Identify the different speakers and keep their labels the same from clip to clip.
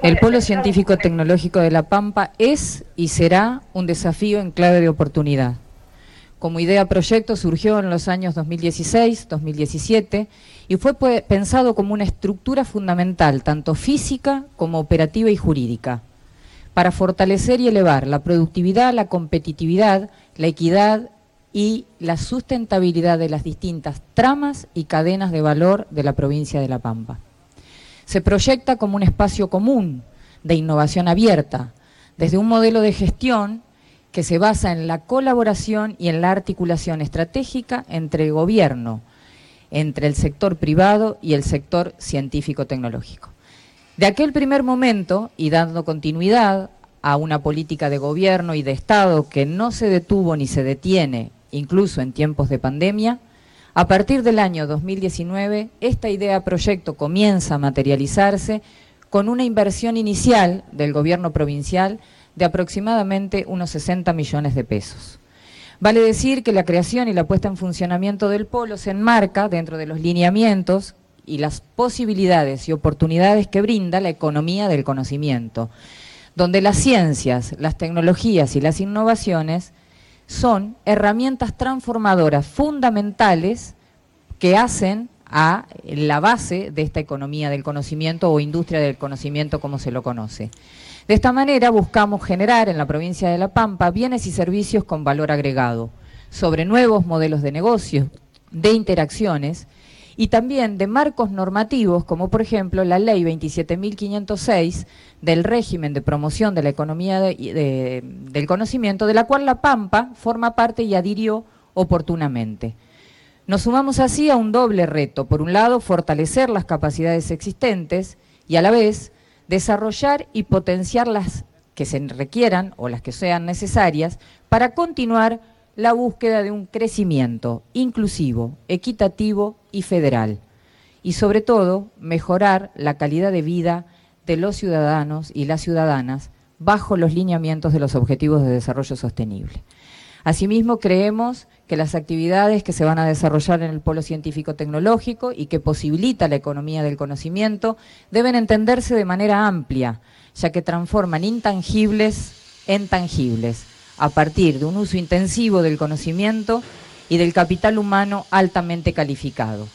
Speaker 1: El Polo Científico Tecnológico de La Pampa es y será un desafío en clave de oportunidad. Como idea proyecto surgió en los años 2016-2017 y fue pensado como una estructura fundamental, tanto física como operativa y jurídica, para fortalecer y elevar la productividad, la competitividad, la equidad y la sustentabilidad de las distintas tramas y cadenas de valor de la provincia de La Pampa. Se proyecta como un espacio común de innovación abierta, desde un modelo de gestión que se basa en la colaboración y en la articulación estratégica entre el gobierno, entre el sector privado y el sector científico-tecnológico. De aquel primer momento, y dando continuidad a una política de gobierno y de Estado que no se detuvo ni se detiene, incluso en tiempos de pandemia, a partir del año 2019, esta idea proyecto comienza a materializarse con una inversión inicial del gobierno provincial de aproximadamente unos 60 millones de pesos. Vale decir que la creación y la puesta en funcionamiento del polo se enmarca dentro de los lineamientos y las posibilidades y oportunidades que brinda la economía del conocimiento, donde las ciencias, las tecnologías y las innovaciones son herramientas transformadoras fundamentales que hacen a la base de esta economía del conocimiento o industria del conocimiento como se lo conoce. De esta manera buscamos generar en la provincia de La Pampa bienes y servicios con valor agregado, sobre nuevos modelos de negocio, de interacciones y también de marcos normativos, como por ejemplo la Ley 27.506 del régimen de promoción de la economía del conocimiento, de la cual La Pampa forma parte y adhirió oportunamente. Nos sumamos así a un doble reto. Por un lado, fortalecer las capacidades existentes y a la vez desarrollar y potenciar las que se requieran o las que sean necesarias para continuar la búsqueda de un crecimiento inclusivo, equitativo y federal. Y sobre todo, mejorar la calidad de vida de los ciudadanos y las ciudadanas bajo los lineamientos de los Objetivos de Desarrollo Sostenible. Asimismo, creemos que las actividades que se van a desarrollar en el polo científico-tecnológico y que posibilita la economía del conocimiento deben entenderse de manera amplia, ya que transforman intangibles en tangibles, a partir de un uso intensivo del conocimiento y del capital humano altamente calificado.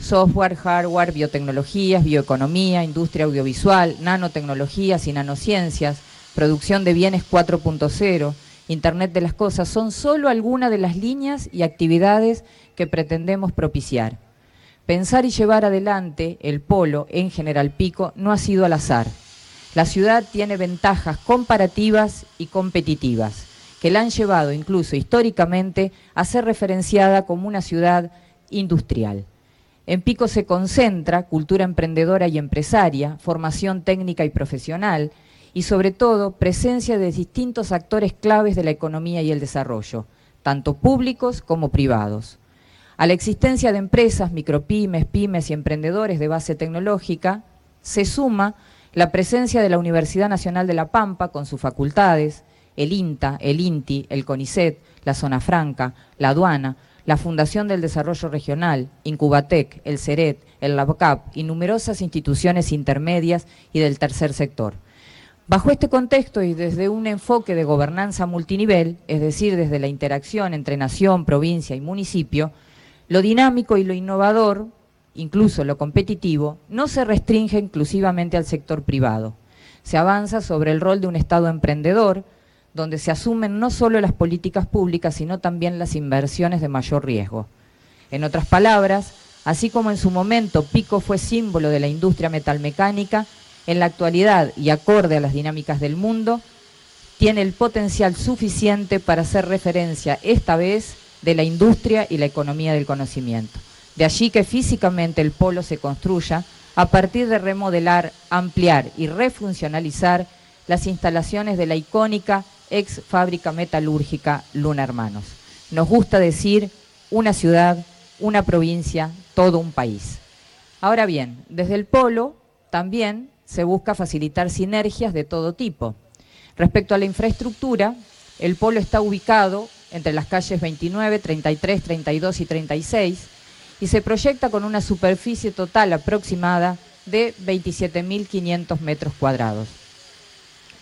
Speaker 1: Software, hardware, biotecnologías, bioeconomía, industria audiovisual, nanotecnologías y nanociencias, producción de bienes 4.0, Internet de las Cosas, son solo algunas de las líneas y actividades que pretendemos propiciar. Pensar y llevar adelante el polo en General Pico no ha sido al azar. La ciudad tiene ventajas comparativas y competitivas que la han llevado incluso históricamente a ser referenciada como una ciudad industrial. En Pico se concentra cultura emprendedora y empresaria, formación técnica y profesional, y sobre todo presencia de distintos actores claves de la economía y el desarrollo, tanto públicos como privados. A la existencia de empresas, micropymes, pymes y emprendedores de base tecnológica, se suma la presencia de la Universidad Nacional de La Pampa con sus facultades, el INTA, el INTI, el CONICET, la Zona Franca, la aduana, la Fundación del Desarrollo Regional, Incubatec, el CERET, el LABCAP y numerosas instituciones intermedias y del tercer sector. Bajo este contexto y desde un enfoque de gobernanza multinivel, es decir, desde la interacción entre nación, provincia y municipio, lo dinámico y lo innovador, incluso lo competitivo, no se restringe exclusivamente al sector privado. Se avanza sobre el rol de un Estado emprendedor, donde se asumen no solo las políticas públicas, sino también las inversiones de mayor riesgo. En otras palabras, así como en su momento Pico fue símbolo de la industria metalmecánica, en la actualidad y acorde a las dinámicas del mundo, tiene el potencial suficiente para hacer referencia esta vez de la industria y la economía del conocimiento. De allí que físicamente el polo se construya a partir de remodelar, ampliar y refuncionalizar las instalaciones de la icónica ex fábrica metalúrgica Luna Hermanos. Nos gusta decir una ciudad, una provincia, todo un país. Ahora bien, desde el polo también se busca facilitar sinergias de todo tipo. Respecto a la infraestructura, el polo está ubicado entre las calles 29, 33, 32 y 36 y se proyecta con una superficie total aproximada de 27.500 metros cuadrados.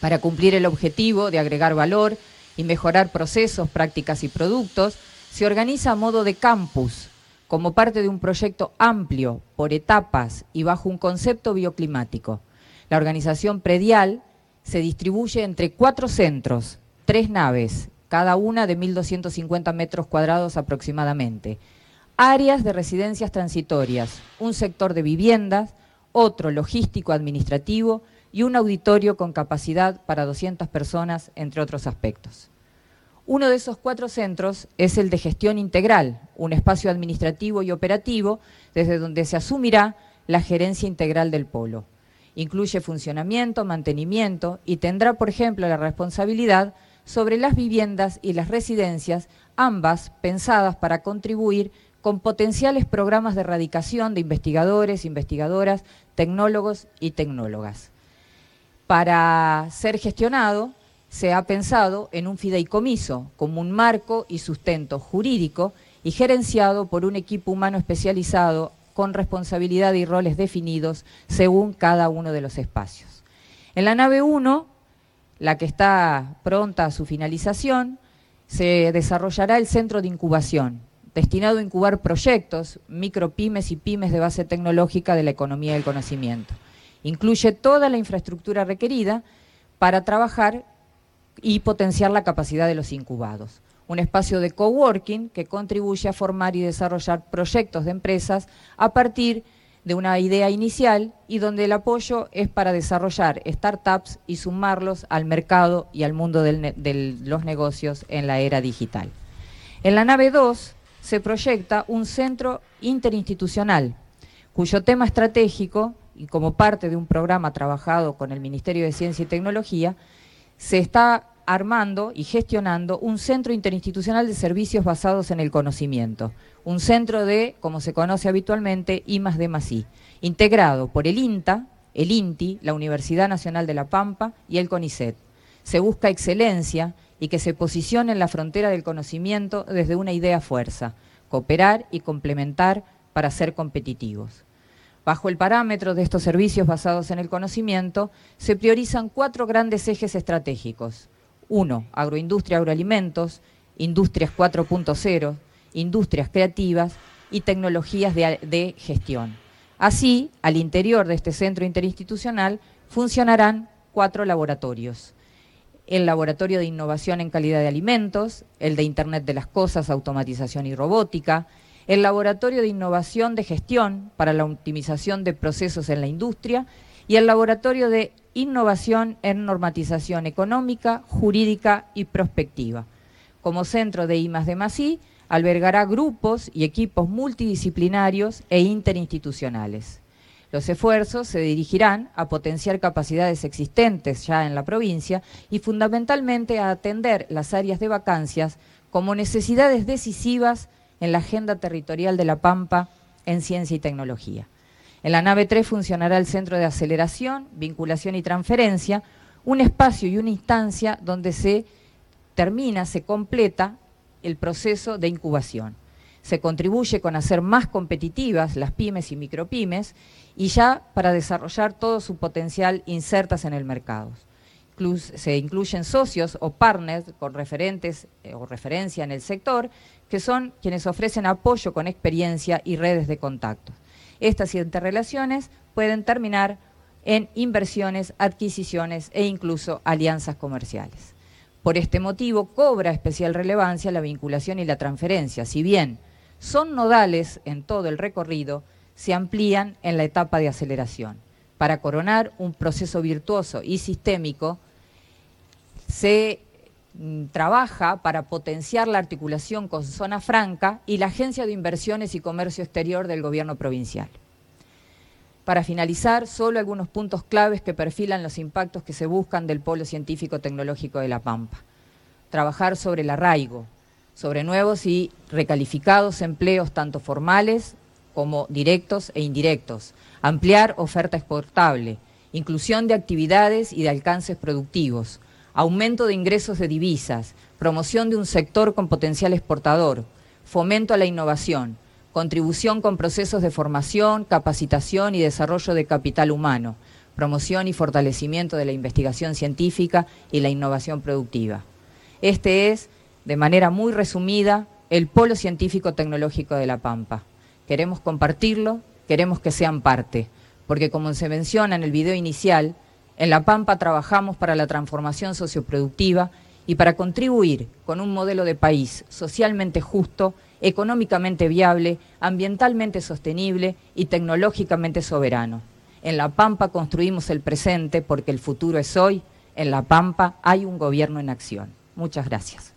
Speaker 1: Para cumplir el objetivo de agregar valor y mejorar procesos, prácticas y productos, se organiza a modo de campus, como parte de un proyecto amplio, por etapas y bajo un concepto bioclimático. La organización predial se distribuye entre cuatro centros, tres naves, cada una de 1.250 metros cuadrados aproximadamente, áreas de residencias transitorias, un sector de viviendas, otro logístico administrativo y un auditorio con capacidad para 200 personas, entre otros aspectos. Uno de esos cuatro centros es el de gestión integral, un espacio administrativo y operativo desde donde se asumirá la gerencia integral del polo. Incluye funcionamiento, mantenimiento y tendrá, por ejemplo, la responsabilidad sobre las viviendas y las residencias, ambas pensadas para contribuir con potenciales programas de erradicación de investigadores, investigadoras, tecnólogos y tecnólogas. Para ser gestionado, se ha pensado en un fideicomiso como un marco y sustento jurídico y gerenciado por un equipo humano especializado con responsabilidad y roles definidos según cada uno de los espacios. En la nave 1, la que está pronta a su finalización, se desarrollará el centro de incubación, destinado a incubar proyectos, micropymes y pymes de base tecnológica de la economía del conocimiento. Incluye toda la infraestructura requerida para trabajar y potenciar la capacidad de los incubados. Un espacio de coworking que contribuye a formar y desarrollar proyectos de empresas a partir de una idea inicial y donde el apoyo es para desarrollar startups y sumarlos al mercado y al mundo de los negocios en la era digital. En la nave 2 se proyecta un centro interinstitucional cuyo tema estratégico, y como parte de un programa trabajado con el Ministerio de Ciencia y Tecnología, se está armando y gestionando un centro interinstitucional de servicios basados en el conocimiento, un centro de, como se conoce habitualmente, I más D I, integrado por el INTA, el INTI, la Universidad Nacional de La Pampa y el CONICET. Se busca excelencia y que se posicione en la frontera del conocimiento desde una idea fuerza, cooperar y complementar para ser competitivos. Bajo el parámetro de estos servicios basados en el conocimiento, se priorizan cuatro grandes ejes estratégicos. Uno, agroindustria, agroalimentos, industrias 4.0, industrias creativas y tecnologías de, de, gestión. Así, al interior de este centro interinstitucional funcionarán cuatro laboratorios. El Laboratorio de Innovación en Calidad de Alimentos, el de Internet de las Cosas, Automatización y Robótica, el Laboratorio de Innovación de Gestión para la Optimización de Procesos en la Industria y el Laboratorio de Innovación en Normatización Económica, Jurídica y Prospectiva. Como centro de I de albergará grupos y equipos multidisciplinarios e interinstitucionales. Los esfuerzos se dirigirán a potenciar capacidades existentes ya en la provincia y fundamentalmente a atender las áreas de vacancias como necesidades decisivas en la agenda territorial de La Pampa en ciencia y tecnología. En la nave 3 funcionará el centro de aceleración, vinculación y transferencia, un espacio y una instancia donde se termina, se completa el proceso de incubación. Se contribuye con hacer más competitivas las pymes y micropymes y ya para desarrollar todo su potencial insertas en el mercado se incluyen socios o partners con referentes eh, o referencia en el sector, que son quienes ofrecen apoyo con experiencia y redes de contacto. Estas interrelaciones pueden terminar en inversiones, adquisiciones e incluso alianzas comerciales. Por este motivo cobra especial relevancia la vinculación y la transferencia. Si bien son nodales en todo el recorrido, se amplían en la etapa de aceleración para coronar un proceso virtuoso y sistémico se mm, trabaja para potenciar la articulación con Zona Franca y la Agencia de Inversiones y Comercio Exterior del Gobierno Provincial. Para finalizar, solo algunos puntos claves que perfilan los impactos que se buscan del Polo Científico Tecnológico de La Pampa. Trabajar sobre el arraigo, sobre nuevos y recalificados empleos tanto formales como directos e indirectos, ampliar oferta exportable, inclusión de actividades y de alcances productivos, aumento de ingresos de divisas, promoción de un sector con potencial exportador, fomento a la innovación, contribución con procesos de formación, capacitación y desarrollo de capital humano, promoción y fortalecimiento de la investigación científica y la innovación productiva. Este es, de manera muy resumida, el Polo Científico Tecnológico de La Pampa. Queremos compartirlo, queremos que sean parte, porque como se menciona en el video inicial, en La Pampa trabajamos para la transformación socioproductiva y para contribuir con un modelo de país socialmente justo, económicamente viable, ambientalmente sostenible y tecnológicamente soberano. En La Pampa construimos el presente porque el futuro es hoy. En La Pampa hay un gobierno en acción. Muchas gracias.